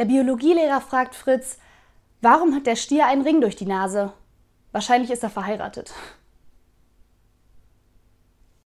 Der Biologielehrer fragt Fritz, warum hat der Stier einen Ring durch die Nase? Wahrscheinlich ist er verheiratet.